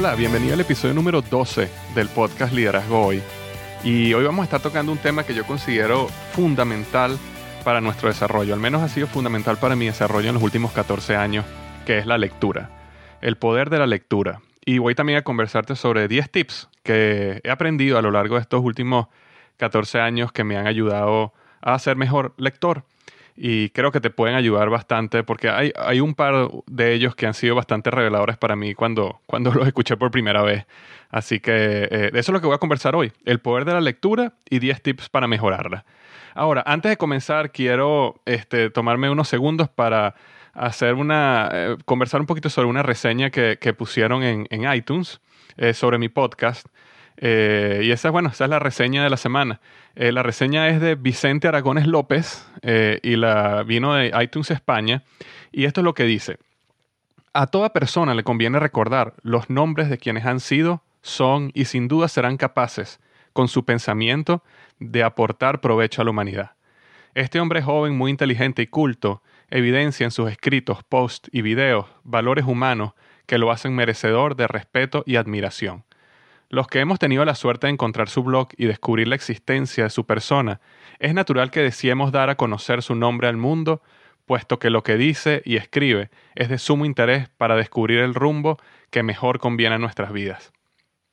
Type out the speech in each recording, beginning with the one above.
Hola, bienvenido al episodio número 12 del podcast Liderazgo Hoy. Y hoy vamos a estar tocando un tema que yo considero fundamental para nuestro desarrollo, al menos ha sido fundamental para mi desarrollo en los últimos 14 años, que es la lectura, el poder de la lectura. Y voy también a conversarte sobre 10 tips que he aprendido a lo largo de estos últimos 14 años que me han ayudado a ser mejor lector y creo que te pueden ayudar bastante porque hay, hay un par de ellos que han sido bastante reveladores para mí cuando, cuando los escuché por primera vez. Así que eh, eso es lo que voy a conversar hoy, el poder de la lectura y 10 tips para mejorarla. Ahora, antes de comenzar, quiero este, tomarme unos segundos para hacer una, eh, conversar un poquito sobre una reseña que, pusieron en, en iTunes eh, sobre mi podcast. Eh, y esa, bueno, esa es la reseña de la semana. Eh, la reseña es de Vicente Aragones López eh, y la vino de iTunes España. Y esto es lo que dice. A toda persona le conviene recordar los nombres de quienes han sido, son y sin duda serán capaces, con su pensamiento, de aportar provecho a la humanidad. Este hombre joven, muy inteligente y culto, evidencia en sus escritos, posts y videos valores humanos que lo hacen merecedor de respeto y admiración. Los que hemos tenido la suerte de encontrar su blog y descubrir la existencia de su persona, es natural que deseemos dar a conocer su nombre al mundo, puesto que lo que dice y escribe es de sumo interés para descubrir el rumbo que mejor conviene a nuestras vidas.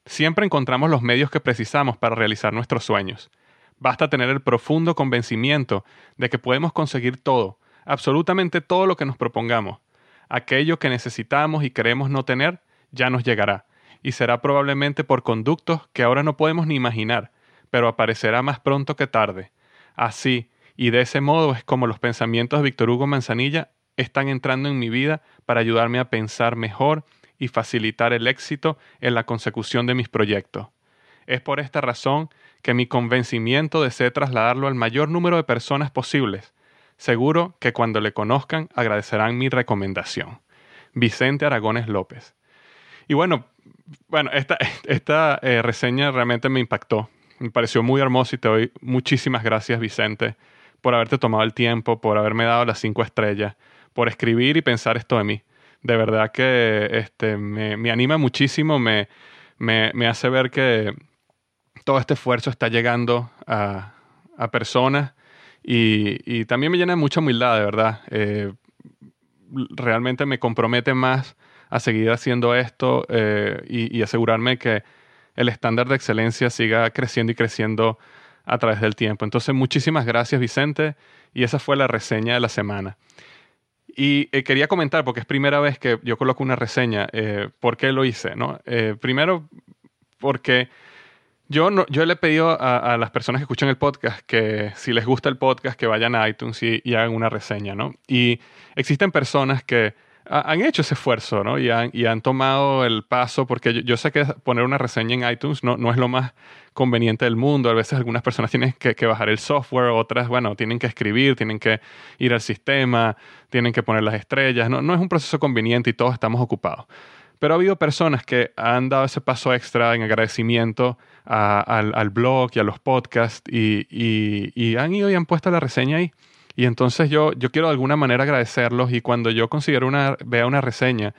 Siempre encontramos los medios que precisamos para realizar nuestros sueños. Basta tener el profundo convencimiento de que podemos conseguir todo, absolutamente todo lo que nos propongamos. Aquello que necesitamos y queremos no tener, ya nos llegará y será probablemente por conductos que ahora no podemos ni imaginar, pero aparecerá más pronto que tarde. Así, y de ese modo es como los pensamientos de Víctor Hugo Manzanilla están entrando en mi vida para ayudarme a pensar mejor y facilitar el éxito en la consecución de mis proyectos. Es por esta razón que mi convencimiento deseo trasladarlo al mayor número de personas posibles. Seguro que cuando le conozcan agradecerán mi recomendación. Vicente Aragones López. Y bueno, bueno, esta, esta eh, reseña realmente me impactó. Me pareció muy hermosa y te doy muchísimas gracias, Vicente, por haberte tomado el tiempo, por haberme dado las cinco estrellas, por escribir y pensar esto de mí. De verdad que este, me, me anima muchísimo, me, me, me, hace ver que todo este esfuerzo está llegando a, a personas y, y, también me llena de mucha humildad, de verdad. Eh, realmente me compromete más a seguir haciendo esto eh, y, y, asegurarme que el estándar de excelencia siga creciendo y creciendo a través del tiempo. Entonces, muchísimas gracias Vicente y esa fue la reseña de la semana. Y eh, quería comentar, porque es primera vez que yo coloco una reseña, eh, por qué lo hice. ¿no? Primero, porque yo, yo le he pedido a, las personas que escuchan el podcast que si les gusta el podcast, que vayan a iTunes y, hagan una reseña. ¿no? Y existen personas que han hecho ese esfuerzo ¿no? y, han, y han tomado el paso, porque yo, sé que poner una reseña en iTunes no, no es lo más conveniente del mundo. A veces algunas personas tienen que, bajar el software, otras, bueno, tienen que escribir, tienen que ir al sistema, tienen que poner las estrellas. No, no es un proceso conveniente y todos estamos ocupados. Pero ha habido personas que han dado ese paso extra en agradecimiento al, blog y a los podcasts y, y, han ido y han puesto la reseña ahí. Y entonces yo, yo quiero de alguna manera agradecerlos y cuando yo considero una, vea una reseña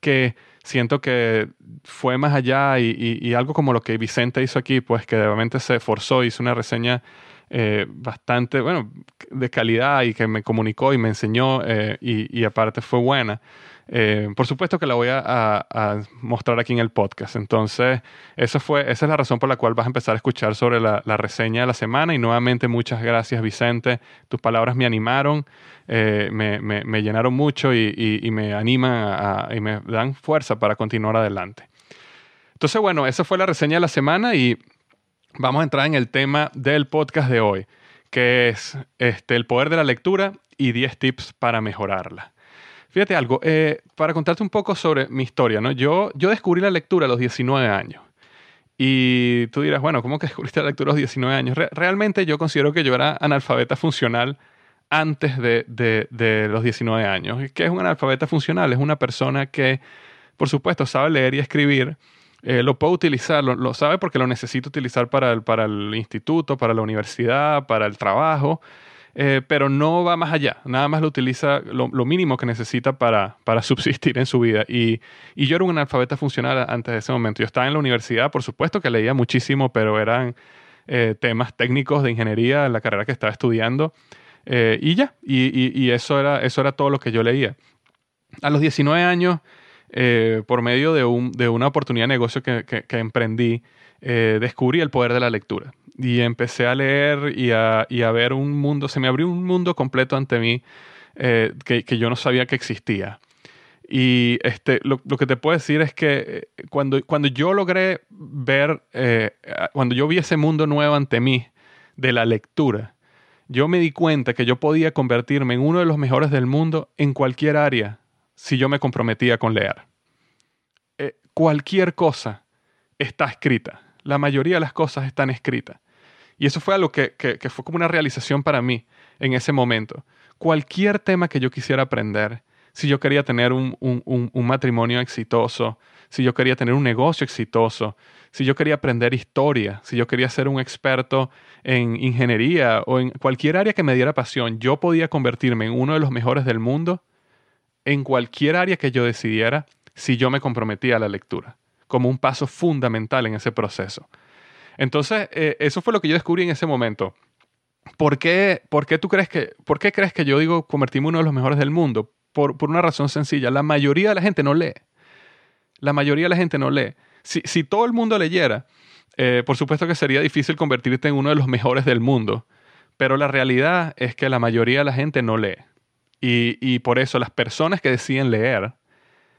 que siento que fue más allá y, algo como lo que Vicente hizo aquí, pues que realmente se esforzó, hizo una reseña eh, bastante, bueno, de calidad y que me comunicó y me enseñó eh, y, y, aparte fue buena. Eh, por supuesto que la voy a, mostrar aquí en el podcast. Entonces, eso fue, esa es la razón por la cual vas a empezar a escuchar sobre la, reseña de la semana. Y nuevamente, muchas gracias, Vicente. Tus palabras me animaron, eh, me, llenaron mucho y, me animan y me dan fuerza para continuar adelante. Entonces, bueno, esa fue la reseña de la semana y vamos a entrar en el tema del podcast de hoy, que es este, el poder de la lectura y 10 tips para mejorarla. Fíjate algo, eh, para contarte un poco sobre mi historia, ¿no? Yo, yo descubrí la lectura a los 19 años. Y tú dirás, bueno, ¿cómo que descubriste la lectura a los 19 años? realmente yo considero que yo era analfabeta funcional antes de, de, los 19 años. ¿Qué es un analfabeta funcional? Es una persona que, por supuesto, sabe leer y escribir, eh, lo puede utilizar, lo, sabe porque lo necesita utilizar para el, para el instituto, para la universidad, para el trabajo, eh, pero no va más allá, nada más lo utiliza lo, mínimo que necesita para, para, subsistir en su vida. Y, y, yo era un analfabeta funcional antes de ese momento. Yo estaba en la universidad, por supuesto que leía muchísimo, pero eran eh, temas técnicos de ingeniería en la carrera que estaba estudiando. Eh, y ya, y, y, eso, era, eso era todo lo que yo leía. A los 19 años, por medio de, un, de, una oportunidad de negocio que, que, que emprendí, descubrí el poder de la lectura y empecé a leer y a, y a, ver un mundo, se me abrió un mundo completo ante mí eh, que, que, yo no sabía que existía. Y este, lo, lo, que te puedo decir es que eh, cuando, cuando yo logré ver, eh, cuando yo vi ese mundo nuevo ante mí de la lectura, yo me di cuenta que yo podía convertirme en uno de los mejores del mundo en cualquier área si yo me comprometía con leer. cualquier cosa está escrita. La mayoría de las cosas están escritas. Y eso fue algo que, que, fue como una realización para mí en ese momento. Cualquier tema que yo quisiera aprender, si yo quería tener un, matrimonio exitoso, si yo quería tener un negocio exitoso, si yo quería aprender historia, si yo quería ser un experto en ingeniería o en cualquier área que me diera pasión, yo podía convertirme en uno de los mejores del mundo en cualquier área que yo decidiera si yo me comprometía a la lectura, como un paso fundamental en ese proceso. Entonces, eh, eso fue lo que yo descubrí en ese momento. ¿Por qué, por qué tú crees que, por qué crees que yo digo convertirme uno de los mejores del mundo? Por, por, una razón sencilla. La mayoría de la gente no lee. La mayoría de la gente no lee. Si, si todo el mundo leyera, eh, por supuesto que sería difícil convertirte en uno de los mejores del mundo. Pero la realidad es que la mayoría de la gente no lee. Y, y por eso las personas que deciden leer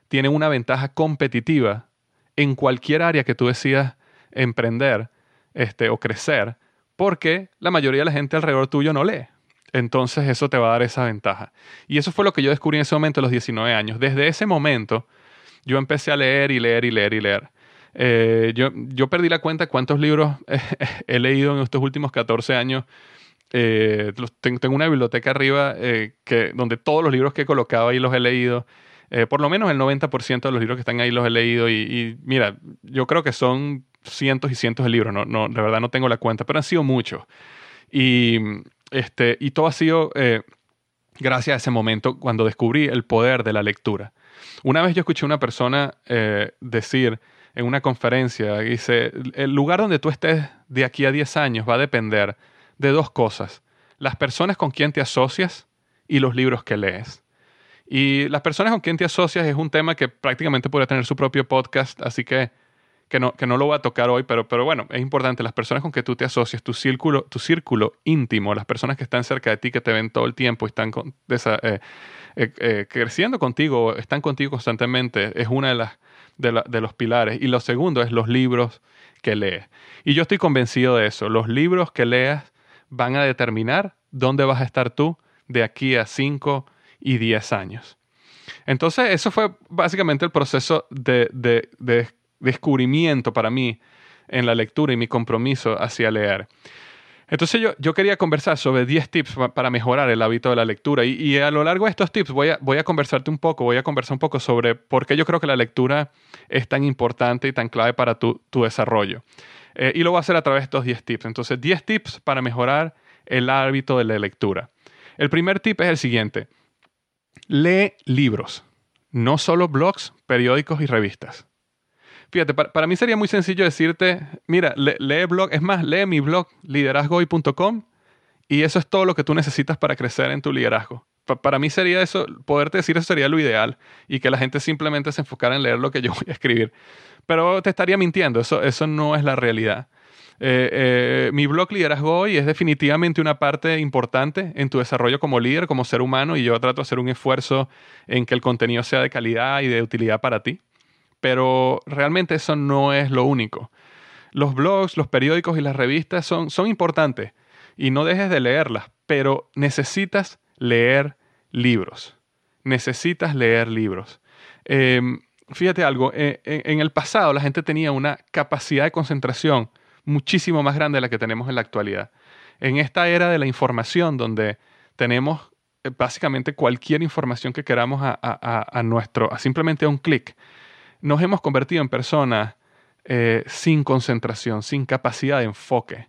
tienen una ventaja competitiva en cualquier área que tú decidas emprender este, o crecer, porque la mayoría de la gente alrededor tuyo no lee. Entonces eso te va a dar esa ventaja. Y eso fue lo que yo descubrí en ese momento a los 19 años. Desde ese momento yo empecé a leer y leer y leer y leer. Eh, yo, yo, perdí la cuenta cuántos libros he leído en estos últimos 14 años. Eh, tengo una biblioteca arriba eh, que, donde todos los libros que he colocado ahí los he leído. Por lo menos el 90% de los libros que están ahí los he leído. Y, mira, yo creo que son cientos y cientos de libros, no, no, de verdad no tengo la cuenta, pero han sido muchos. Y, este, y todo ha sido eh, gracias a ese momento cuando descubrí el poder de la lectura. Una vez yo escuché a una persona eh, decir en una conferencia, dice, el lugar donde tú estés de aquí a 10 años va a depender de dos cosas, las personas con quien te asocias y los libros que lees. Y las personas con quien te asocias es un tema que prácticamente podría tener su propio podcast, así que que no, que no lo voy a tocar hoy, pero, pero bueno, es importante, las personas con que tú te asocias, tu círculo, tu círculo íntimo, las personas que están cerca de ti, que te ven todo el tiempo y están eh, eh, eh, creciendo contigo, están contigo constantemente, es una de las de, de, los pilares. Y lo segundo es los libros que lees. Y yo estoy convencido de eso. Los libros que leas van a determinar dónde vas a estar tú de aquí a 5 y 10 años. Entonces, eso fue básicamente el proceso de, de, de descubrimiento para mí en la lectura y mi compromiso hacia leer. Entonces yo, yo quería conversar sobre 10 tips para mejorar el hábito de la lectura y, a lo largo de estos tips voy a, voy a conversarte un poco, voy a conversar un poco sobre por qué yo creo que la lectura es tan importante y tan clave para tu, tu desarrollo. Eh, y lo voy a hacer a través de estos 10 tips. Entonces 10 tips para mejorar el hábito de la lectura. El primer tip es el siguiente. Lee libros, no solo blogs, periódicos y revistas. Fíjate, para, mí sería muy sencillo decirte, mira, lee blog, es más, lee mi blog liderazgoy.com y eso es todo lo que tú necesitas para crecer en tu liderazgo. para mí sería eso, poderte decir eso sería lo ideal y que la gente simplemente se enfocara en leer lo que yo voy a escribir. Pero te estaría mintiendo, eso, eso no es la realidad. Eh, eh, mi blog Liderazgo Hoy es definitivamente una parte importante en tu desarrollo como líder, como ser humano, y yo trato de hacer un esfuerzo en que el contenido sea de calidad y de utilidad para ti pero realmente eso no es lo único. Los blogs, los periódicos y las revistas son, son importantes y no dejes de leerlas, pero necesitas leer libros. Necesitas leer libros. Em, fíjate algo, eh, en el pasado la gente tenía una capacidad de concentración muchísimo más grande de la que tenemos en la actualidad. En esta era de la información donde tenemos eh, básicamente cualquier información que queramos a, nuestro, a simplemente a un clic, nos hemos convertido en personas eh, sin concentración, sin capacidad de enfoque.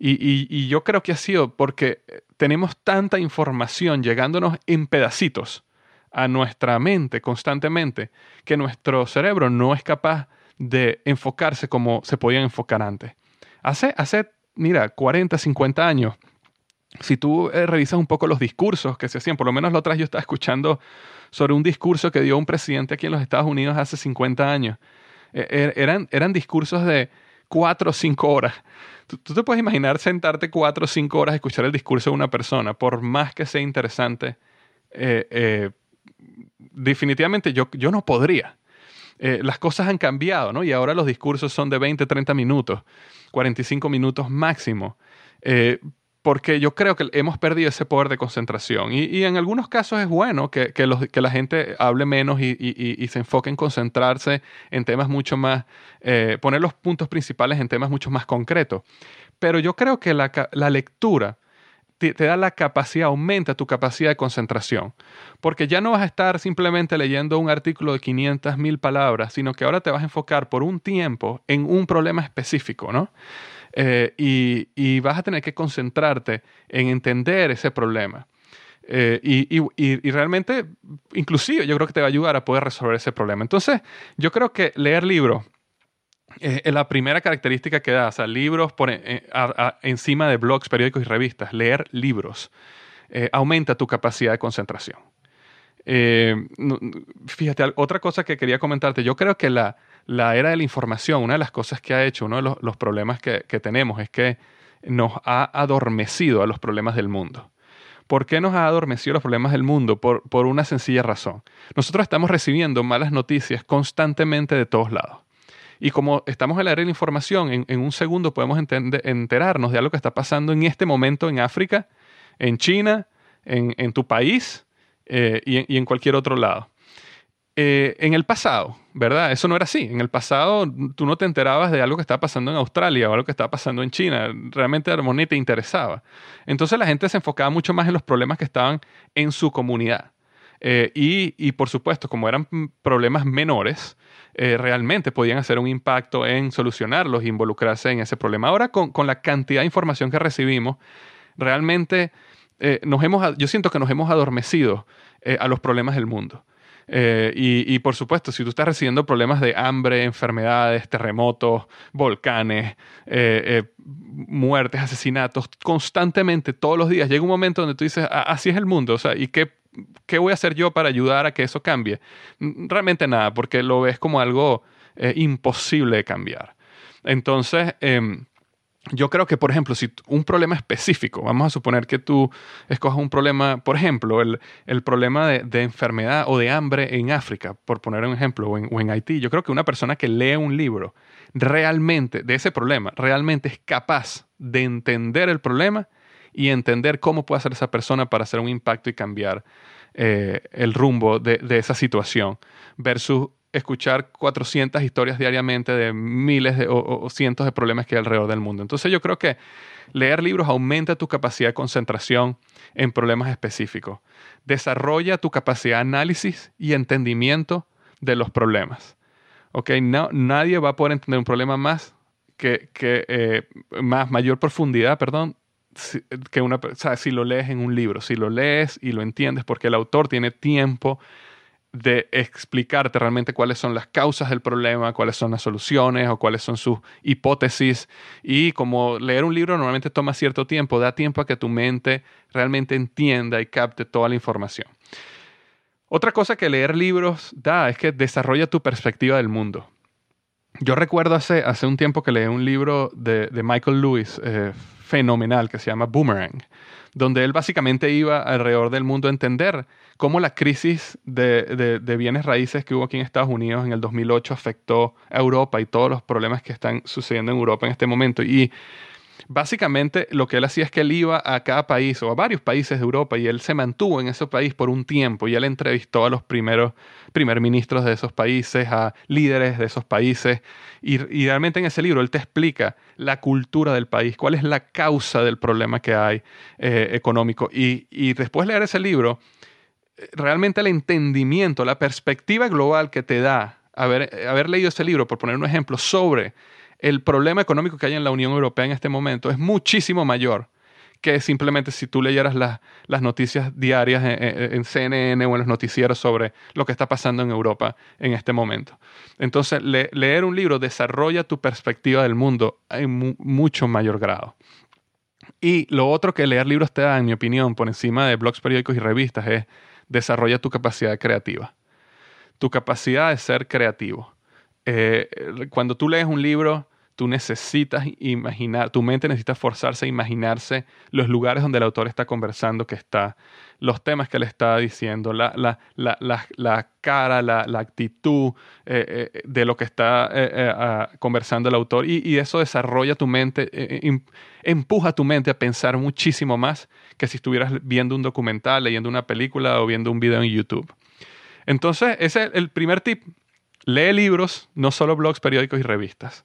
Y, yo creo que ha sido porque tenemos tanta información llegándonos en pedacitos a nuestra mente constantemente que nuestro cerebro no es capaz de enfocarse como se podía enfocar antes. Hace, hace mira, 40, 50 años, si tú eh, revisas un poco los discursos que se hacían, por lo menos la otra yo estaba escuchando sobre un discurso que dio un presidente aquí en los Estados Unidos hace 50 años. E, er, eran, eran discursos de cuatro o cinco horas. Tú, te puedes imaginar sentarte cuatro o cinco horas a escuchar el discurso de una persona, por más que sea interesante. Eh, eh, definitivamente yo, yo no podría. Las cosas han cambiado, ¿no? Y ahora los discursos son de 20, 30 minutos, 45 minutos máximo porque yo creo que hemos perdido ese poder de concentración. Y, en algunos casos es bueno que, la gente hable menos y, se enfoque en concentrarse en temas mucho más, eh, poner los puntos principales en temas mucho más concretos. Pero yo creo que la, lectura te, da la capacidad, aumenta tu capacidad de concentración. Porque ya no vas a estar simplemente leyendo un artículo de 500 mil palabras, sino que ahora te vas a enfocar por un tiempo en un problema específico, ¿no? Eh, y, vas a tener que concentrarte en entender ese problema. Eh, y, realmente, inclusive, yo creo que te va a ayudar a poder resolver ese problema. Entonces, yo creo que leer libros la primera característica que da. O sea, libros por, eh, encima de blogs, periódicos y revistas. Leer libros aumenta tu capacidad de concentración. fíjate, otra cosa que quería comentarte. Yo creo que la, la era de la información, una de las cosas que ha hecho, uno de los, problemas que, tenemos es que nos ha adormecido a los problemas del mundo. ¿Por qué nos ha adormecido los problemas del mundo? Por, por una sencilla razón. Nosotros estamos recibiendo malas noticias constantemente de todos lados. Y como estamos en la era de la información, en, un segundo podemos enterarnos de algo que está pasando en este momento en África, en China, en, tu país eh, y en cualquier otro lado. Eh, en el pasado, ¿verdad? Eso no era así. En el pasado tú no te enterabas de algo que estaba pasando en Australia o algo que estaba pasando en China. Realmente Armonía te interesaba. Entonces la gente se enfocaba mucho más en los problemas que estaban en su comunidad. Eh, y, por supuesto, como eran problemas menores, eh, realmente podían hacer un impacto en solucionarlos e involucrarse en ese problema. Ahora, con, la cantidad de información que recibimos, realmente nos hemos, yo siento que nos hemos adormecido a los problemas del mundo. Eh, y, por supuesto, si tú estás recibiendo problemas de hambre, enfermedades, terremotos, volcanes, eh, eh, muertes, asesinatos, constantemente, todos los días, llega un momento donde tú dices, ah, así es el mundo, o sea, ¿y qué, qué voy a hacer yo para ayudar a que eso cambie? Realmente nada, porque lo ves como algo imposible de cambiar. Entonces, em, yo creo que, por ejemplo, si un problema específico, vamos a suponer que tú escojas un problema, por ejemplo, el, problema de, enfermedad o de hambre en África, por poner un ejemplo, o en, o en, Haití, yo creo que una persona que lee un libro realmente de ese problema, realmente es capaz de entender el problema y entender cómo puede hacer esa persona para hacer un impacto y cambiar eh, el rumbo de, de esa situación, versus escuchar 400 historias diariamente de miles o, cientos de problemas que hay alrededor del mundo. Entonces yo creo que leer libros aumenta tu capacidad de concentración en problemas específicos, desarrolla tu capacidad de análisis y entendimiento de los problemas. Okay, no, nadie va a poder entender un problema más que, que eh, más mayor profundidad, perdón, que una, si lo lees en un libro, si lo lees y lo entiendes, porque el autor tiene tiempo de explicarte realmente cuáles son las causas del problema, cuáles son las soluciones o cuáles son sus hipótesis. Y como leer un libro normalmente toma cierto tiempo, da tiempo a que tu mente realmente entienda y capte toda la información. Otra cosa que leer libros da es que desarrolla tu perspectiva del mundo. Yo recuerdo hace, hace un tiempo que leí un libro de, Michael Lewis, eh, fenomenal, que se llama Boomerang donde él básicamente iba alrededor del mundo a entender cómo la crisis de, bienes raíces que hubo aquí en Estados Unidos en el 2008 afectó a Europa y todos los problemas que están sucediendo en Europa en este momento. Y básicamente lo que él hacía es que él iba a cada país o a varios países de Europa y él se mantuvo en ese país por un tiempo y él entrevistó a los primeros primer ministros de esos países, a líderes de esos países y, realmente en ese libro él te explica la cultura del país, cuál es la causa del problema que hay eh, económico y, y después de leer ese libro, realmente el entendimiento, la perspectiva global que te da haber, haber leído ese libro, por poner un ejemplo, sobre el problema económico que hay en la Unión Europea en este momento es muchísimo mayor que simplemente si tú leyeras las noticias diarias en, CNN o en los noticieros sobre lo que está pasando en Europa en este momento. Entonces, leer un libro desarrolla tu perspectiva del mundo en mucho mayor grado. Y lo otro que leer libros te da, en mi opinión, por encima de blogs, periódicos y revistas, es desarrolla tu capacidad creativa. Tu capacidad de ser creativo. Eh, cuando tú lees un libro, tú necesitas imaginar, tu mente necesita forzarse a imaginarse los lugares donde el autor está conversando, que está, los temas que le está diciendo, la, la, la, la cara, la, actitud eh, eh, de lo que está eh, conversando el autor. Y, eso desarrolla tu mente, empuja tu mente a pensar muchísimo más que si estuvieras viendo un documental, leyendo una película o viendo un video en YouTube. Entonces, ese es el primer tip. Lee libros, no solo blogs, periódicos y revistas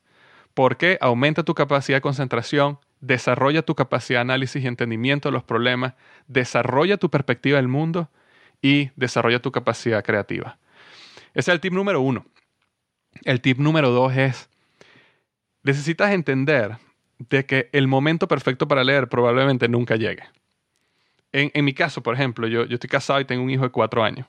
porque aumenta tu capacidad de concentración, desarrolla tu capacidad de análisis y entendimiento de los problemas, desarrolla tu perspectiva del mundo y desarrolla tu capacidad creativa. Ese es el tip número uno. El tip número dos es, necesitas entender de que el momento perfecto para leer probablemente nunca llegue. En, mi caso, por ejemplo, yo, estoy casado y tengo un hijo de cuatro años.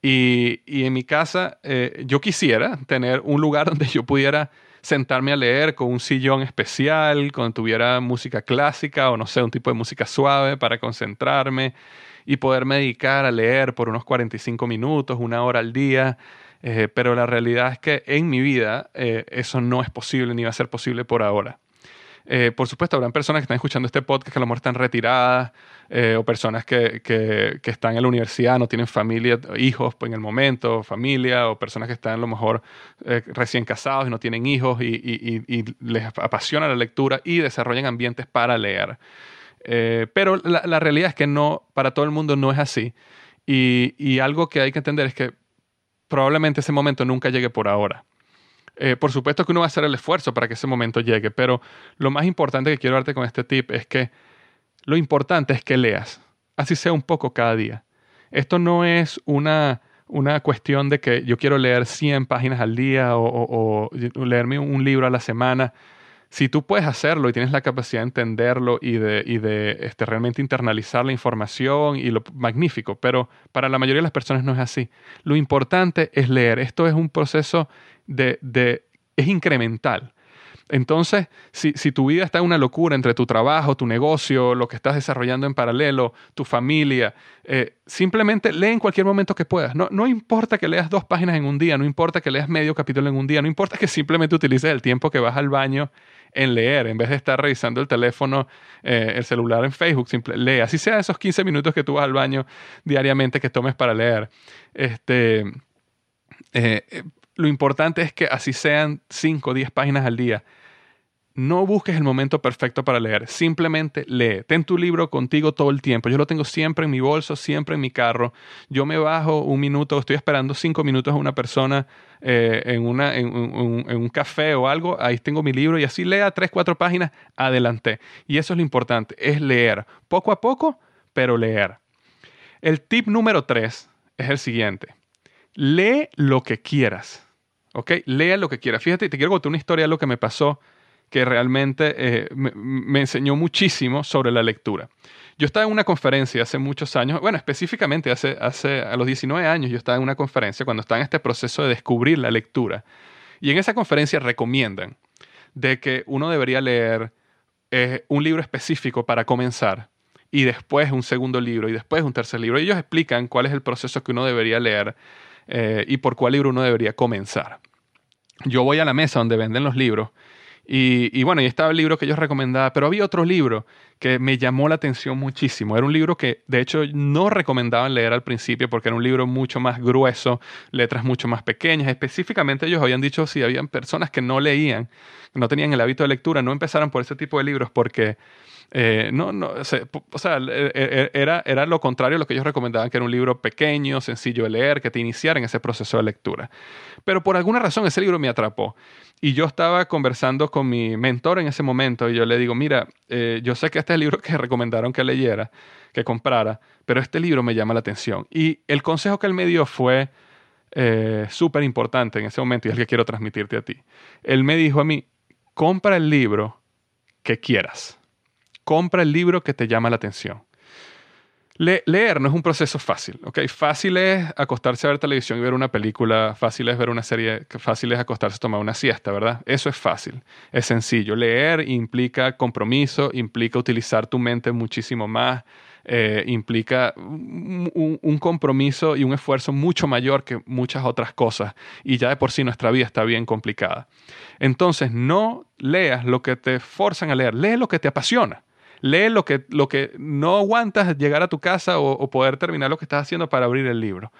Y, en mi casa, eh, yo quisiera tener un lugar donde yo pudiera sentarme a leer con un sillón especial, cuando tuviera música clásica o no sé, un tipo de música suave para concentrarme y poderme dedicar a leer por unos 45 minutos, una hora al día. Eh, pero la realidad es que en mi vida eh, eso no es posible ni va a ser posible por ahora. Eh, por supuesto, habrán personas que están escuchando este podcast que a lo mejor están retiradas eh, o personas que, que, están en la universidad, no tienen familia, hijos en el momento, familia, o personas que están a lo mejor eh, recién casados y no tienen hijos y, les apasiona la lectura y desarrollan ambientes para leer. pero la, la, realidad es que no, para todo el mundo no es así. y algo que hay que entender es que probablemente ese momento nunca llegue por ahora. Eh, por supuesto que uno va a hacer el esfuerzo para que ese momento llegue, pero lo más importante que quiero darte con este tip es que lo importante es que leas, así sea un poco cada día. Esto no es una, una cuestión de que yo quiero leer 100 páginas al día o, leerme un libro a la semana. Si tú puedes hacerlo y tienes la capacidad de entenderlo y de, este, realmente internalizar la información y lo magnífico, pero para la mayoría de las personas no es así. Lo importante es leer. Esto es un proceso de, es incremental. Entonces, si, tu vida está en una locura entre tu trabajo, tu negocio, lo que estás desarrollando en paralelo, tu familia, eh, simplemente lee en cualquier momento que puedas. No, no importa que leas dos páginas en un día, no importa que leas medio capítulo en un día, no importa que simplemente utilices el tiempo que vas al baño en leer, en vez de estar revisando el teléfono, eh, el celular en Facebook, simple, lee. Así sea esos 15 minutos que tú vas al baño diariamente que tomes para leer. Este, eh, lo importante es que así sean 5 o 10 páginas al día no busques el momento perfecto para leer, simplemente lee. Ten tu libro contigo todo el tiempo. Yo lo tengo siempre en mi bolso, siempre en mi carro. Yo me bajo un minuto, estoy esperando cinco minutos a una persona eh, en, una, en, un café o algo, ahí tengo mi libro y así lea tres, cuatro páginas, adelante. Y eso es lo importante, es leer. Poco a poco, pero leer. El tip número tres es el siguiente. Lee lo que quieras. ¿Ok? Lea lo que quieras. Fíjate, te quiero contar una historia de lo que me pasó que realmente eh, me, enseñó muchísimo sobre la lectura. Yo estaba en una conferencia hace muchos años, bueno, específicamente hace, hace a los 19 años yo estaba en una conferencia cuando estaba en este proceso de descubrir la lectura. Y en esa conferencia recomiendan de que uno debería leer eh, un libro específico para comenzar y después un segundo libro y después un tercer libro. ellos explican cuál es el proceso que uno debería leer eh, y por cuál libro uno debería comenzar. Yo voy a la mesa donde venden los libros y, bueno, y estaba el libro que ellos recomendaban, pero había otro libro que me llamó la atención muchísimo. Era un libro que de hecho no recomendaban leer al principio porque era un libro mucho más grueso, letras mucho más pequeñas. Específicamente ellos habían dicho si habían personas que no leían, no tenían el hábito de lectura, no empezaran por ese tipo de libros porque eh, no, no, o sea, e, e, era, era lo contrario a lo que ellos recomendaban, que era un libro pequeño, sencillo de leer, que te iniciara en ese proceso de lectura. Pero por alguna razón ese libro me atrapó. Y yo estaba conversando con mi mentor en ese momento y yo le digo, mira, eh, yo sé que este es el libro que recomendaron que leyera, que comprara, pero este libro me llama la atención. Y el consejo que él me dio fue eh, súper importante en ese momento y es el que quiero transmitirte a ti. Él me dijo a mí, compra el libro que quieras. Compra el libro que te llama la atención leer no es un proceso fácil, ¿ok? Fácil es acostarse a ver televisión y ver una película, fácil es ver una serie, fácil es acostarse a tomar una siesta, ¿verdad? Eso es fácil, es sencillo. Leer implica compromiso, implica utilizar tu mente muchísimo más, eh, implica un, compromiso y un esfuerzo mucho mayor que muchas otras cosas. Y ya de por sí nuestra vida está bien complicada. Entonces, no leas lo que te forzan a leer, lee lo que te apasiona. Lee lo que, lo que no aguantas llegar a tu casa o, poder terminar lo que estás haciendo para abrir el libro.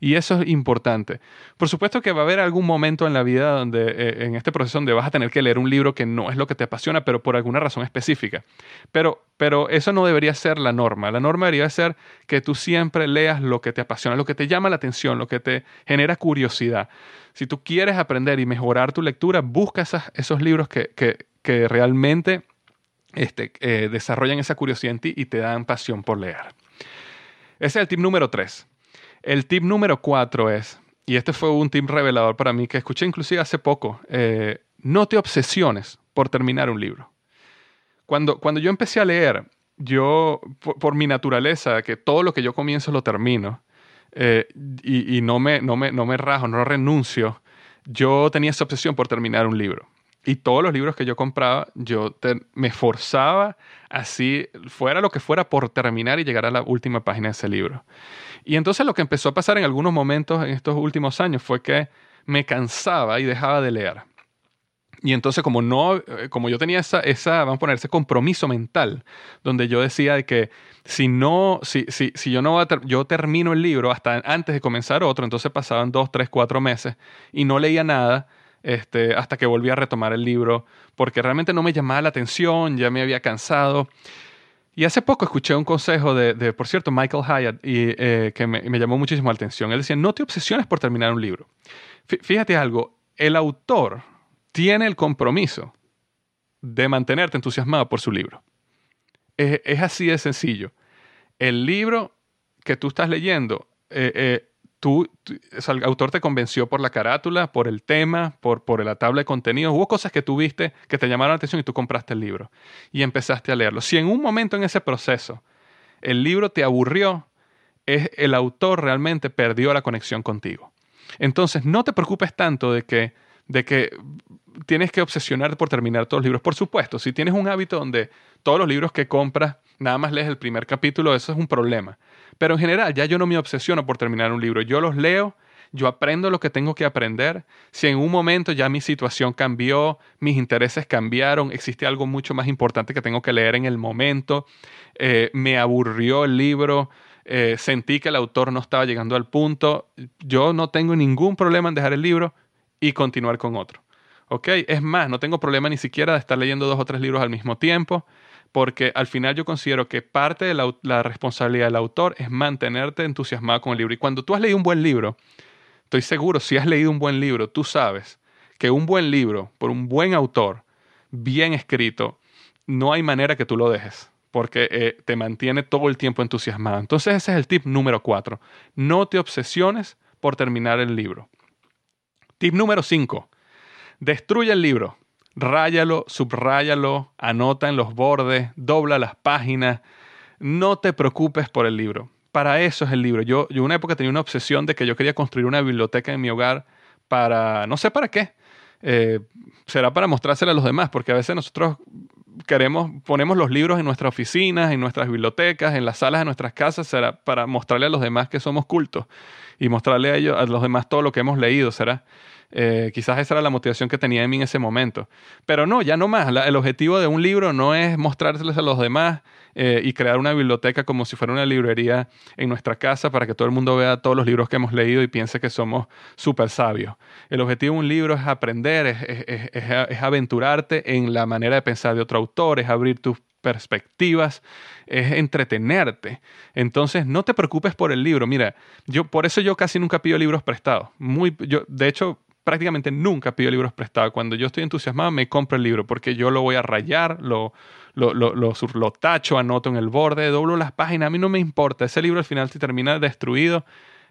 Y eso es importante. Por supuesto que va a haber algún momento en la vida donde, eh, en este proceso, donde vas a tener que leer un libro que no es lo que te apasiona, pero por alguna razón específica. Pero, pero eso no debería ser la norma. La norma debería ser que tú siempre leas lo que te apasiona, lo que te llama la atención, lo que te genera curiosidad. Si tú quieres aprender y mejorar tu lectura, busca esos libros que, que, que realmente este, eh, desarrollan esa curiosidad en ti y te dan pasión por leer. Ese es el tip número tres. El tip número cuatro es, y este fue un tip revelador para mí que escuché inclusive hace poco, eh, no te obsesiones por terminar un libro. Cuando, cuando yo empecé a leer, yo, por, mi naturaleza, que todo lo que yo comienzo lo termino, eh, y, y no, me, no, me, no me rajo, no renuncio, yo tenía esa obsesión por terminar un libro. Y todos los libros que yo compraba, yo me forzaba así, fuera lo que fuera, por terminar y llegar a la última página de ese libro. Y entonces lo que empezó a pasar en algunos momentos en estos últimos años fue que me cansaba y dejaba de leer. Y entonces como no, eh, como yo tenía esa, esa vamos a poner, ese compromiso mental, donde yo decía de que si no, si, si, si yo no, yo termino el libro hasta antes de comenzar otro, entonces pasaban dos, tres, cuatro meses y no leía nada, este, hasta que volví a retomar el libro, porque realmente no me llamaba la atención, ya me había cansado. Y hace poco escuché un consejo de, por cierto, Michael Hyatt, y, eh, que me, llamó muchísimo la atención. Él decía, no te obsesiones por terminar un libro. Fíjate algo, el autor tiene el compromiso de mantenerte entusiasmado por su libro. Es, es así de sencillo. El libro que tú estás leyendo eh, eh, tú, el autor te convenció por la carátula, por el tema, por, por la tabla de contenidos. Hubo cosas que tú viste que te llamaron la atención y tú compraste el libro y empezaste a leerlo. Si en un momento en ese proceso el libro te aburrió, es, el autor realmente perdió la conexión contigo. Entonces, no te preocupes tanto de que de que tienes que obsesionarte por terminar todos los libros. Por supuesto, si tienes un hábito donde todos los libros que compras nada más lees el primer capítulo, eso es un problema. Pero en general, ya yo no me obsesiono por terminar un libro. Yo los leo, yo aprendo lo que tengo que aprender. Si en un momento ya mi situación cambió, mis intereses cambiaron, existe algo mucho más importante que tengo que leer en el momento, eh, me aburrió el libro, eh, sentí que el autor no estaba llegando al punto, yo no tengo ningún problema en dejar el libro y continuar con otro. ¿Ok? Es más, no tengo problema ni siquiera de estar leyendo dos o tres libros al mismo tiempo porque al final yo considero que parte de la, responsabilidad del autor es mantenerte entusiasmado con el libro. Y cuando tú has leído un buen libro, estoy seguro, si has leído un buen libro, tú sabes que un buen libro, por un buen autor, bien escrito, no hay manera que tú lo dejes, porque eh, te mantiene todo el tiempo entusiasmado. Entonces ese es el tip número cuatro. No te obsesiones por terminar el libro. Tip número cinco. Destruye el libro ráyalo, subráyalo, anota en los bordes, dobla las páginas. No te preocupes por el libro. Para eso es el libro. Yo, yo una época tenía una obsesión de que yo quería construir una biblioteca en mi hogar para, no sé para qué. Eh, será para mostrársela a los demás, porque a veces nosotros queremos, ponemos los libros en nuestras oficinas, en nuestras bibliotecas, en las salas de nuestras casas, será para mostrarle a los demás que somos cultos y mostrarle a ellos, a los demás todo lo que hemos leído, será. Eh, quizás esa era la motivación que tenía en mí en ese momento. Pero no, ya no más. el objetivo de un libro no es mostrárseles a los demás eh, y crear una biblioteca como si fuera una librería en nuestra casa para que todo el mundo vea todos los libros que hemos leído y piense que somos súper sabios. El objetivo de un libro es aprender, es, es aventurarte en la manera de pensar de otro autor, es abrir tus perspectivas, es entretenerte. Entonces, no te preocupes por el libro. Mira, yo por eso yo casi nunca pido libros prestados. Muy, yo, de hecho, prácticamente nunca pido libros prestados. Cuando yo estoy entusiasmado, me compro el libro porque yo lo voy a rayar, lo, lo, lo, lo, tacho, anoto en el borde, doblo las páginas. A mí no me importa. Ese libro al final, si termina destruido,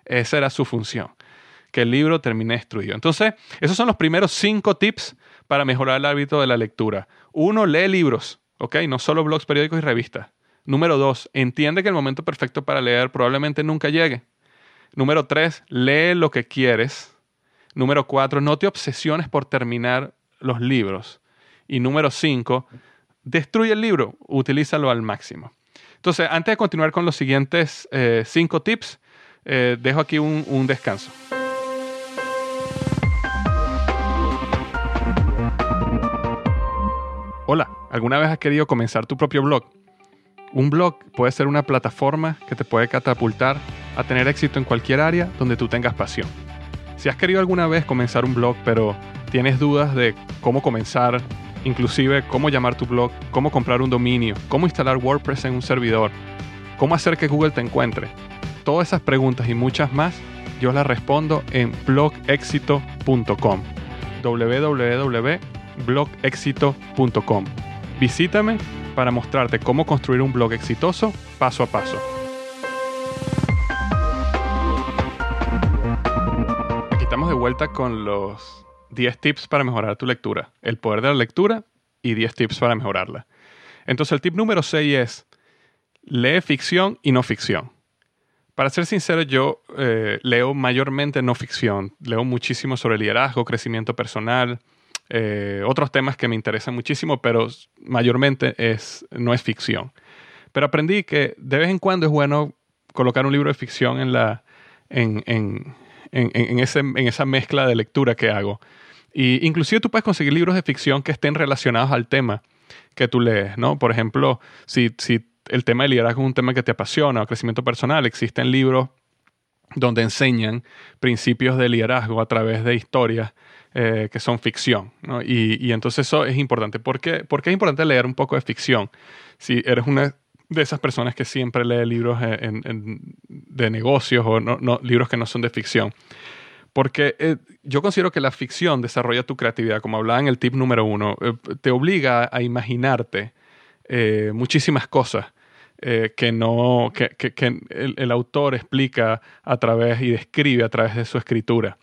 esa era su función. Que el libro termine destruido. Entonces, esos son los primeros cinco tips para mejorar el hábito de la lectura. Uno, lee libros, ¿ok? No solo blogs, periódicos y revistas. Número dos, entiende que el momento perfecto para leer probablemente nunca llegue. Número tres, lee lo que quieres Número cuatro, no te obsesiones por terminar los libros. Y número cinco, destruye el libro, utilízalo al máximo. Entonces, antes de continuar con los siguientes eh, cinco tips, eh, dejo aquí un, un descanso. Hola, ¿alguna vez has querido comenzar tu propio blog? Un blog puede ser una plataforma que te puede catapultar a tener éxito en cualquier área donde tú tengas pasión. Si has querido alguna vez comenzar un blog, pero tienes dudas de cómo comenzar, inclusive cómo llamar tu blog, cómo comprar un dominio, cómo instalar WordPress en un servidor, cómo hacer que Google te encuentre, todas esas preguntas y muchas más, yo las respondo en blogexito.com www.blogexito.com Visítame para mostrarte cómo construir un blog exitoso paso a paso. Vuelta con los 10 tips para mejorar tu lectura. El poder de la lectura y 10 tips para mejorarla. Entonces el tip número 6 es, lee ficción y no ficción. Para ser sincero, yo eh, leo mayormente no ficción. Leo muchísimo sobre liderazgo, crecimiento personal, eh, otros temas que me interesan muchísimo, pero mayormente es, no es ficción. Pero aprendí que de vez en cuando es bueno colocar un libro de ficción en la, en, en, esa mezcla de lectura que hago. Y inclusive tú puedes conseguir libros de ficción que estén relacionados al tema que tú lees, ¿no? Por ejemplo, si, si el tema de liderazgo es un tema que te apasiona o crecimiento personal, existen libros donde enseñan principios de liderazgo a través de historias eh, que son ficción. ¿no? Y, y, entonces eso es importante. ¿Por qué? Porque es importante leer un poco de ficción. Si eres una de esas personas que siempre lee libros de negocios o no, libros que no son de ficción. Porque eh, yo considero que la ficción desarrolla tu creatividad, como hablaba en el tip número uno, eh, te obliga a imaginarte eh, muchísimas cosas que, no, que, el, el, autor explica a través y describe a través de su escritura.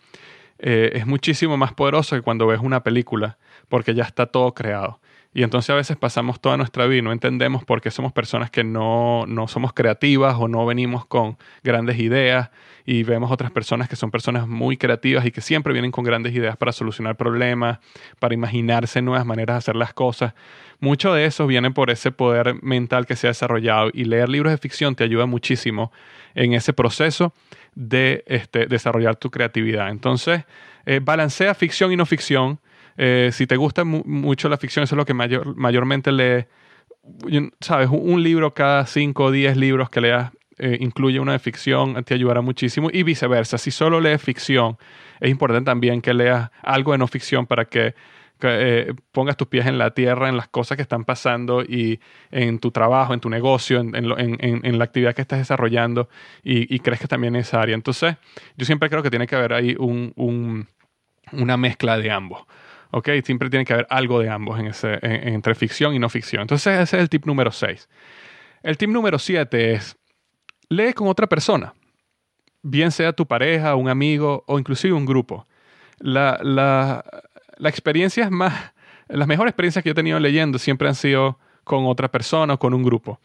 es muchísimo más poderoso que cuando ves una película, porque ya está todo creado. Y entonces a veces pasamos toda nuestra vida y no entendemos por qué somos personas que no, no somos creativas o no venimos con grandes ideas y vemos otras personas que son personas muy creativas y que siempre vienen con grandes ideas para solucionar problemas, para imaginarse nuevas maneras de hacer las cosas. Mucho de eso viene por ese poder mental que se ha desarrollado y leer libros de ficción te ayuda muchísimo en ese proceso de este, desarrollar tu creatividad. Entonces, eh, balancea ficción y no ficción. Eh, si te gusta mucho la ficción, eso es lo que mayor, mayormente lee. Sabes, un, libro cada 5 o 10 libros que leas eh, incluye una de ficción, te ayudará muchísimo. Y viceversa, si solo lees ficción, es importante también que leas algo de no ficción para que eh, pongas tus pies en la tierra, en las cosas que están pasando y en tu trabajo, en tu negocio, en, la actividad que estás desarrollando y, crees que también es área. Entonces, yo siempre creo que tiene que haber ahí una mezcla de ambos. ¿Ok? Siempre tiene que haber algo de ambos en ese, entre ficción y no ficción. Entonces, ese es el tip número 6. El tip número 7 es, lee con otra persona, bien sea tu pareja, un amigo o inclusive un grupo. La, la, la experiencia más, las mejores experiencias que yo he tenido leyendo siempre han sido con otra persona o con un grupo.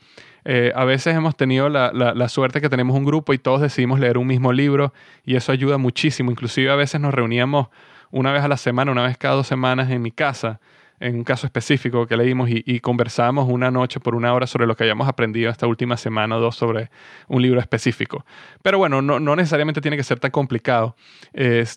Eh, a veces hemos tenido la, la, la, suerte que tenemos un grupo y todos decidimos leer un mismo libro y eso ayuda muchísimo. Inclusive a veces nos reuníamos una vez a la semana, una vez cada dos semanas en mi casa en un caso específico que leímos y, y, conversamos una noche por una hora sobre lo que hayamos aprendido esta última semana o dos sobre un libro específico. Pero bueno, no, necesariamente tiene que ser tan complicado.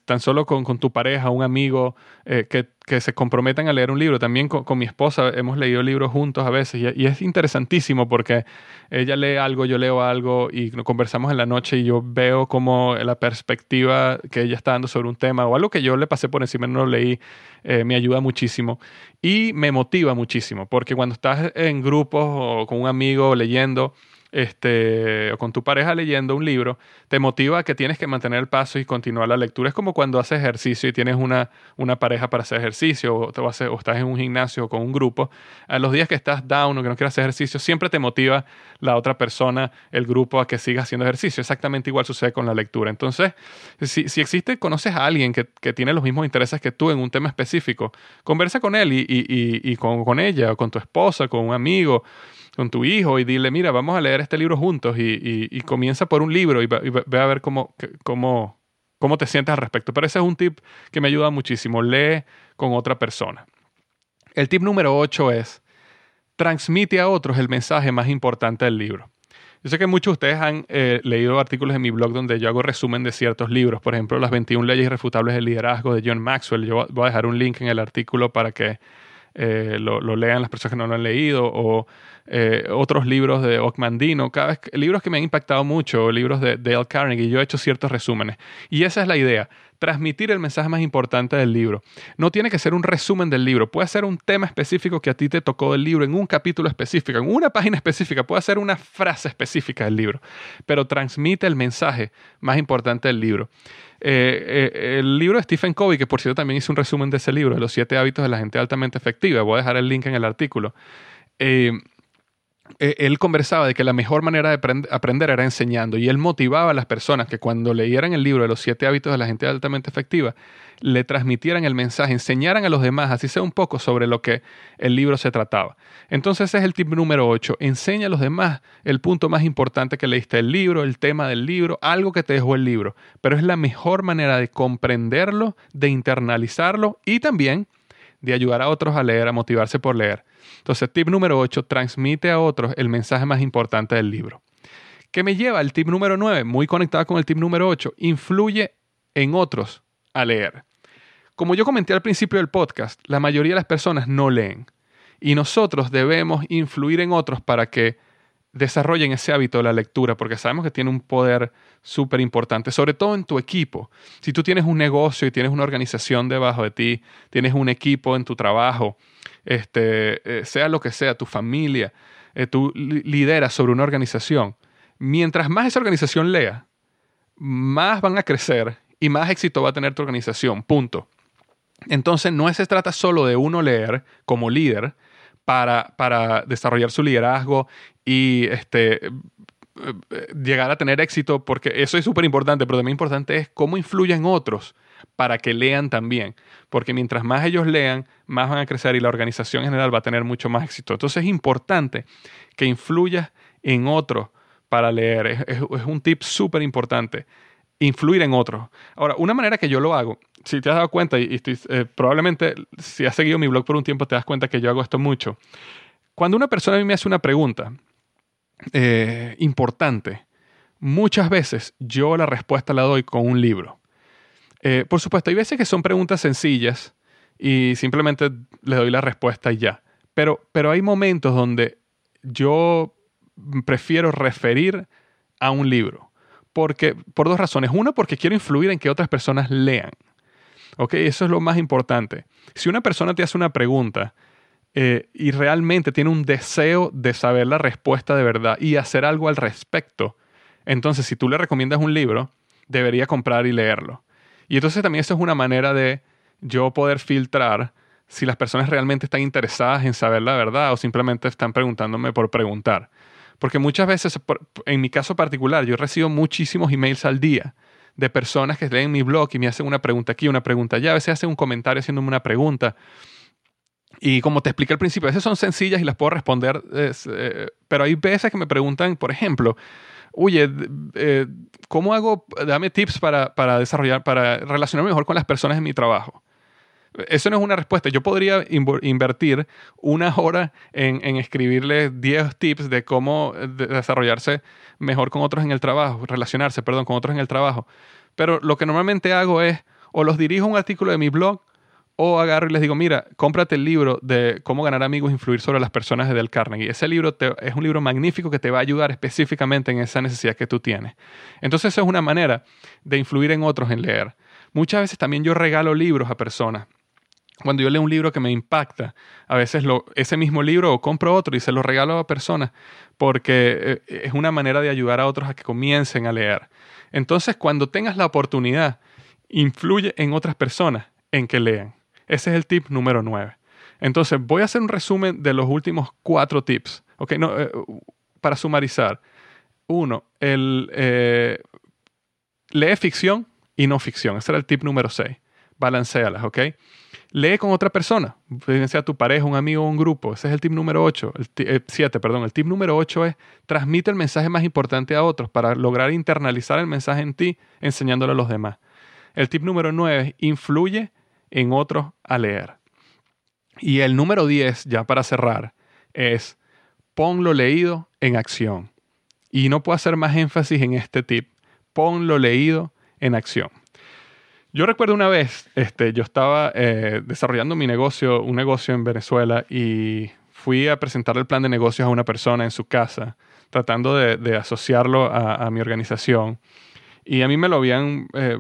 Tan solo con, tu pareja, un amigo eh, que que se comprometan a leer un libro. También con, mi esposa hemos leído libros juntos a veces y, es interesantísimo porque ella lee algo, yo leo algo y conversamos en la noche y yo veo como la perspectiva que ella está dando sobre un tema o algo que yo le pasé por encima y no lo leí, eh, me ayuda muchísimo y me motiva muchísimo porque cuando estás en grupos o con un amigo leyendo, este, o con tu pareja leyendo un libro, te motiva a que tienes que mantener el paso y continuar la lectura. Es como cuando haces ejercicio y tienes una, una pareja para hacer ejercicio o, vas o estás en un gimnasio o con un grupo. A los días que estás down o que no quieres hacer ejercicio, siempre te motiva la otra persona, el grupo, a que sigas haciendo ejercicio. Exactamente igual sucede con la lectura. Entonces, si, si existe, conoces a alguien que, que, tiene los mismos intereses que tú en un tema específico, conversa con él y, y, y con, con ella o con tu esposa, con un amigo con tu hijo y dile, mira, vamos a leer este libro juntos y, comienza por un libro y, ve a ver cómo, cómo, cómo te sientes al respecto. Pero ese es un tip que me ayuda muchísimo. Lee con otra persona. El tip número 8 es, transmite a otros el mensaje más importante del libro. Yo sé que muchos de ustedes han eh, leído artículos en mi blog donde yo hago resumen de ciertos libros, por ejemplo, Las 21 leyes irrefutables del liderazgo de John Maxwell. Yo voy a dejar un link en el artículo para que eh, lo, lean las personas que no lo han leído, o eh, otros libros de Ocmandino, cada vez, libros que me han impactado mucho, libros de Dale Carnegie, yo he hecho ciertos resúmenes. Y esa es la idea, transmitir el mensaje más importante del libro. No tiene que ser un resumen del libro, puede ser un tema específico que a ti te tocó del libro, en un capítulo específico, en una página específica, puede ser una frase específica del libro, pero transmite el mensaje más importante del libro. Eh, eh, el libro de Stephen Covey, que por cierto también hice un resumen de ese libro, de los siete hábitos de la gente altamente efectiva, voy a dejar el link en el artículo. Eh, él conversaba de que la mejor manera de aprender era enseñando y él motivaba a las personas que cuando leyeran el libro de los siete hábitos de la gente altamente efectiva, le transmitieran el mensaje, enseñaran a los demás, así sea un poco sobre lo que el libro se trataba. Entonces ese es el tip número 8. Enseña a los demás el punto más importante que leíste del libro, el tema del libro, algo que te dejó el libro. Pero es la mejor manera de comprenderlo, de internalizarlo y también de ayudar a otros a leer, a motivarse por leer. Entonces, tip número 8, transmite a otros el mensaje más importante del libro. ¿Qué me lleva al tip número 9? Muy conectado con el tip número 8, influye en otros a leer. Como yo comenté al principio del podcast, la mayoría de las personas no leen y nosotros debemos influir en otros para que desarrollen ese hábito de la lectura, porque sabemos que tiene un poder súper importante, sobre todo en tu equipo. Si tú tienes un negocio y tienes una organización debajo de ti, tienes un equipo en tu trabajo, este, eh, sea lo que sea, tu familia, eh, tú lideras sobre una organización, mientras más esa organización lea, más van a crecer y más éxito va a tener tu organización, punto. Entonces, no se trata solo de uno leer como líder para, para desarrollar su liderazgo y este, llegar a tener éxito, porque eso es súper importante, pero también importante es cómo influyen otros para que lean también. Porque mientras más ellos lean, más van a crecer y la organización en general va a tener mucho más éxito. Entonces es importante que influyas en otros para leer. Es, un tip súper importante. Influir en otros. Ahora, una manera que yo lo hago, si te has dado cuenta, y, eh, probablemente si has seguido mi blog por un tiempo, te das cuenta que yo hago esto mucho. Cuando una persona a mí me hace una pregunta eh, importante, muchas veces yo la respuesta la doy con un libro. Eh, por supuesto, hay veces que son preguntas sencillas y simplemente le doy la respuesta y ya. Pero, pero hay momentos donde yo prefiero referir a un libro. Porque, por dos razones. Una, porque quiero influir en que otras personas lean. ¿Ok? Eso es lo más importante. Si una persona te hace una pregunta eh, y realmente tiene un deseo de saber la respuesta de verdad y hacer algo al respecto, entonces si tú le recomiendas un libro, debería comprar y leerlo. Y entonces también eso es una manera de yo poder filtrar si las personas realmente están interesadas en saber la verdad o simplemente están preguntándome por preguntar. Porque muchas veces, en mi caso particular, yo recibo muchísimos emails al día de personas que leen mi blog y me hacen una pregunta aquí, una pregunta allá, a veces hacen un comentario haciéndome una pregunta. Y como te expliqué al principio, a veces son sencillas y las puedo responder, eh, pero hay veces que me preguntan, por ejemplo, oye, eh, ¿cómo hago? Dame tips para, desarrollar, para relacionarme mejor con las personas en mi trabajo. Eso no es una respuesta. Yo podría invertir una hora en, escribirle 10 tips de cómo desarrollarse mejor con otros en el trabajo, relacionarse, perdón, con otros en el trabajo. Pero lo que normalmente hago es o los dirijo a un artículo de mi blog o agarro y les digo, mira, cómprate el libro de Cómo ganar amigos e influir sobre las personas de Del Carnegie. Ese libro es un libro magnífico que te va a ayudar específicamente en esa necesidad que tú tienes. Entonces, esa es una manera de influir en otros en leer. Muchas veces también yo regalo libros a personas. Cuando yo leo un libro que me impacta, a veces ese mismo libro o compro otro y se lo regalo a personas porque eh, es una manera de ayudar a otros a que comiencen a leer. Entonces, cuando tengas la oportunidad, influye en otras personas en que lean. Ese es el tip número 9. Entonces, voy a hacer un resumen de los últimos cuatro tips. Okay, eh, para sumarizar. Uno, el, eh, lee ficción y no ficción. Ese era el tip número 6. Balancealas, ¿ok? Lee con otra persona, sea tu pareja, un amigo o un grupo. Ese es el tip número 8. El 7, eh, perdón. El tip número 8 es transmite el mensaje más importante a otros para lograr internalizar el mensaje en ti, enseñándolo a los demás. El tip número 9 es influye en otros a leer. Y el número 10, ya para cerrar, es pon lo leído en acción. Y no puedo hacer más énfasis en este tip. Pon lo leído en acción. Yo recuerdo una vez, este, yo estaba eh, desarrollando mi negocio, un negocio en Venezuela, y fui a presentar el plan de negocios a una persona en su casa, tratando de, asociarlo a, mi organización. Y a mí me lo habían, eh,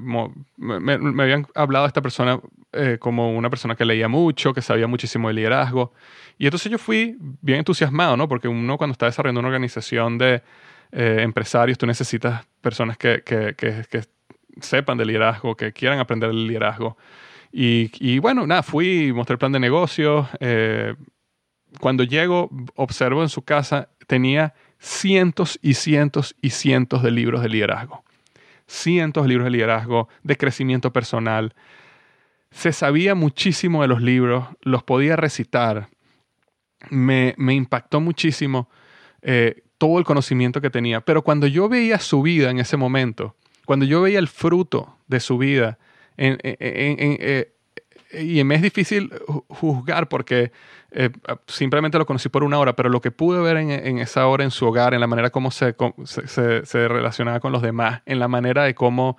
me, habían hablado esta persona eh, como una persona que leía mucho, que sabía muchísimo de liderazgo. Y entonces yo fui bien entusiasmado, ¿no? Porque uno cuando está desarrollando una organización de eh, empresarios, tú necesitas personas que, que, que, sepan de liderazgo, que quieran aprender el liderazgo. Y, bueno, nada, fui, mostré el plan de negocios. Eh, cuando llego, observo en su casa, tenía cientos y cientos y cientos de libros de liderazgo. Cientos de libros de liderazgo, de crecimiento personal, se sabía muchísimo de los libros, los podía recitar. Me, impactó muchísimo eh, todo el conocimiento que tenía. Pero cuando yo veía su vida en ese momento, cuando yo veía el fruto de su vida, eh, y me es difícil juzgar porque eh, simplemente lo conocí por una hora, pero lo que pude ver en, esa hora en su hogar, en la manera como se, se, relacionaba con los demás, en la manera de cómo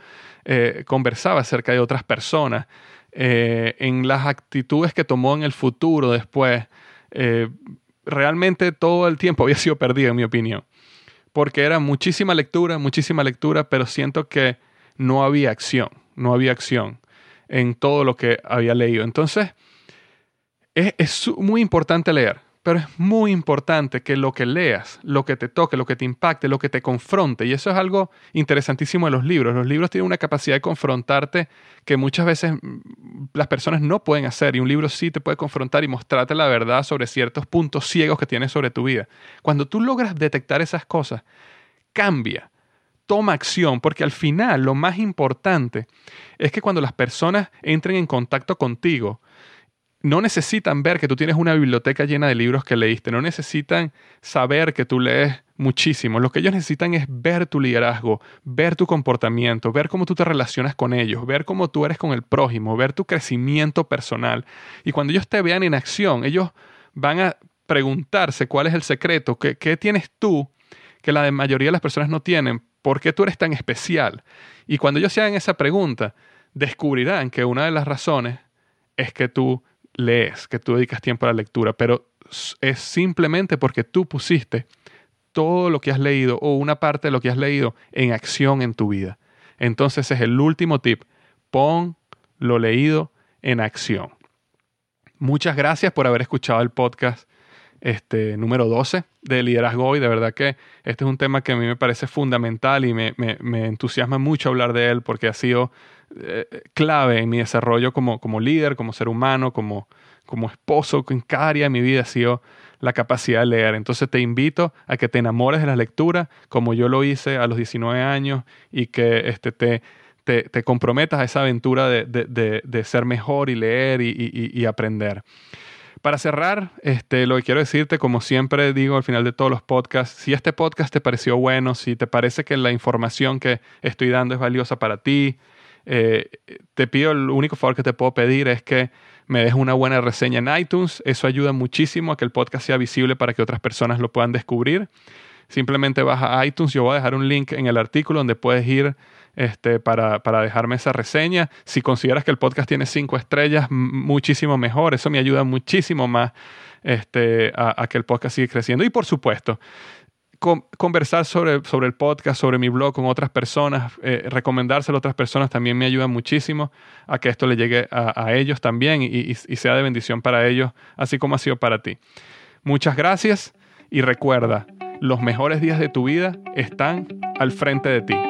conversaba acerca de otras personas, eh, en las actitudes que tomó en el futuro después, eh, realmente todo el tiempo había sido perdido, en mi opinión. Porque era muchísima lectura, muchísima lectura, pero siento que no había acción, no había acción en todo lo que había leído. Entonces, es muy importante leer pero es muy importante que lo que leas, lo que te toque, lo que te impacte, lo que te confronte, y eso es algo interesantísimo de los libros. Los libros tienen una capacidad de confrontarte que muchas veces mm, las personas no pueden hacer, y un libro sí te puede confrontar y mostrarte la verdad sobre ciertos puntos ciegos que tienes sobre tu vida. Cuando tú logras detectar esas cosas, cambia toma acción, porque al final lo más importante es que cuando las personas entren en contacto contigo, no necesitan ver que tú tienes una biblioteca llena de libros que leíste, no necesitan saber que tú lees muchísimo. Lo que ellos necesitan es ver tu liderazgo, ver tu comportamiento, ver cómo tú te relacionas con ellos, ver cómo tú eres con el prójimo, ver tu crecimiento personal. Y cuando ellos te vean en acción, ellos van a preguntarse cuál es el secreto, qué, qué tienes tú que la mayoría de las personas no tienen, por qué tú eres tan especial. Y cuando ellos se hagan esa pregunta, descubrirán que una de las razones es que tú lees, que tú dedicas tiempo a la lectura, pero es simplemente porque tú pusiste todo lo que has leído o una parte de lo que has leído en acción en tu vida. Entonces es el último tip. Pon lo leído en acción. Muchas gracias por haber escuchado el podcast este, número 12 de liderazgo y de verdad que este es un tema que a mí me parece fundamental y me, me entusiasma mucho hablar de él porque ha sido eh, clave en mi desarrollo como, como líder, como ser humano, como, como esposo, en cada área de mi vida ha sido la capacidad de leer. Entonces te invito a que te enamores de la lectura, como yo lo hice a los 19 años, y que este, te, te, comprometas a esa aventura de, de, de, ser mejor y leer y, y, y, aprender. Para cerrar, este, lo que quiero decirte, como siempre digo al final de todos los podcasts, si este podcast te pareció bueno, si te parece que la información que estoy dando es valiosa para ti, eh, te pido, el único favor que te puedo pedir es que me dejes una buena reseña en iTunes. Eso ayuda muchísimo a que el podcast sea visible para que otras personas lo puedan descubrir. Simplemente vas a iTunes, yo voy a dejar un link en el artículo donde puedes ir este, para, para, dejarme esa reseña. Si consideras que el podcast tiene cinco estrellas, muchísimo mejor. Eso me ayuda muchísimo más este, a, que el podcast siga creciendo. Y por supuesto, conversar sobre, sobre el podcast, sobre mi blog con otras personas, eh, recomendárselo a otras personas también me ayuda muchísimo a que esto le llegue a, ellos también y sea de bendición para ellos, así como ha sido para ti. Muchas gracias y recuerda, los mejores días de tu vida están al frente de ti.